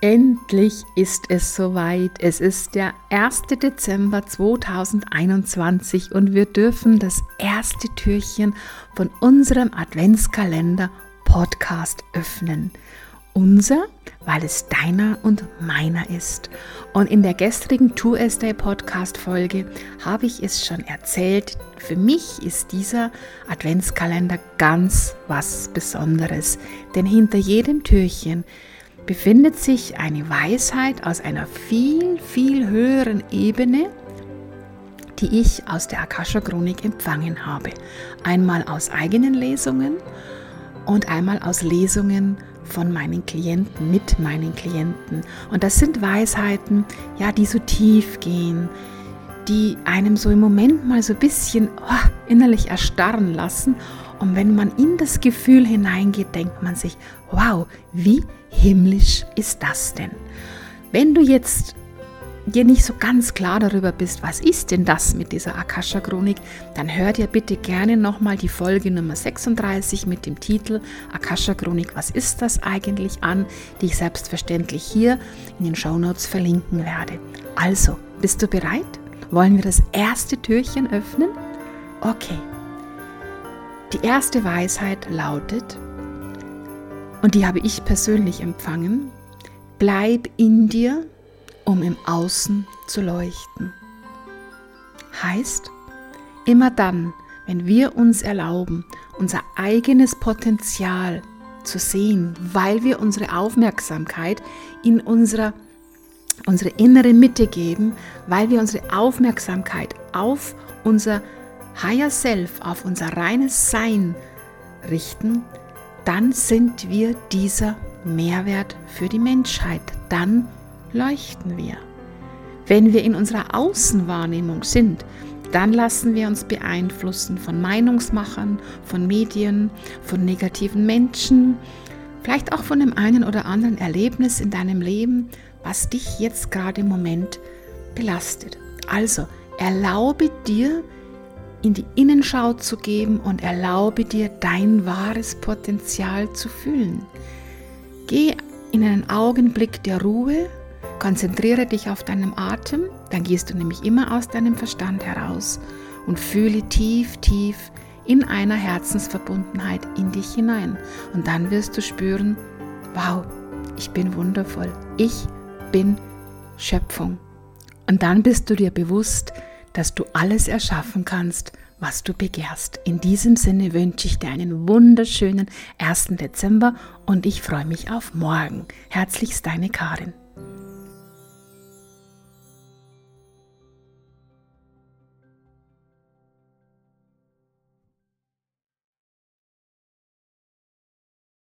Endlich ist es soweit. Es ist der 1. Dezember 2021 und wir dürfen das erste Türchen von unserem Adventskalender Podcast öffnen. Unser, weil es deiner und meiner ist. Und in der gestrigen Two Day Podcast Folge habe ich es schon erzählt. Für mich ist dieser Adventskalender ganz was Besonderes. Denn hinter jedem Türchen befindet sich eine Weisheit aus einer viel, viel höheren Ebene, die ich aus der Akasha Chronik empfangen habe. Einmal aus eigenen Lesungen und einmal aus Lesungen von meinen Klienten, mit meinen Klienten. Und das sind Weisheiten, ja, die so tief gehen, die einem so im Moment mal so ein bisschen oh, innerlich erstarren lassen. Und wenn man in das Gefühl hineingeht, denkt man sich, wow, wie himmlisch ist das denn? Wenn du jetzt dir nicht so ganz klar darüber bist, was ist denn das mit dieser Akasha-Chronik, dann hör dir bitte gerne nochmal die Folge Nummer 36 mit dem Titel Akasha-Chronik, was ist das eigentlich an, die ich selbstverständlich hier in den Shownotes verlinken werde. Also, bist du bereit? Wollen wir das erste Türchen öffnen? Okay. Die erste Weisheit lautet, und die habe ich persönlich empfangen, bleib in dir, um im Außen zu leuchten. Heißt, immer dann, wenn wir uns erlauben, unser eigenes Potenzial zu sehen, weil wir unsere Aufmerksamkeit in unserer unsere innere Mitte geben, weil wir unsere Aufmerksamkeit auf unser Higher Self, auf unser reines Sein richten, dann sind wir dieser Mehrwert für die Menschheit. Dann leuchten wir. Wenn wir in unserer Außenwahrnehmung sind, dann lassen wir uns beeinflussen von Meinungsmachern, von Medien, von negativen Menschen, vielleicht auch von dem einen oder anderen Erlebnis in deinem Leben, was dich jetzt gerade im Moment belastet. Also erlaube dir, in die Innenschau zu geben und erlaube dir dein wahres Potenzial zu fühlen. Geh in einen Augenblick der Ruhe, konzentriere dich auf deinen Atem, dann gehst du nämlich immer aus deinem Verstand heraus und fühle tief, tief in einer Herzensverbundenheit in dich hinein. Und dann wirst du spüren, wow, ich bin wundervoll, ich bin Schöpfung. Und dann bist du dir bewusst, dass du alles erschaffen kannst, was du begehrst. In diesem Sinne wünsche ich dir einen wunderschönen 1. Dezember und ich freue mich auf morgen. Herzlichst deine Karin.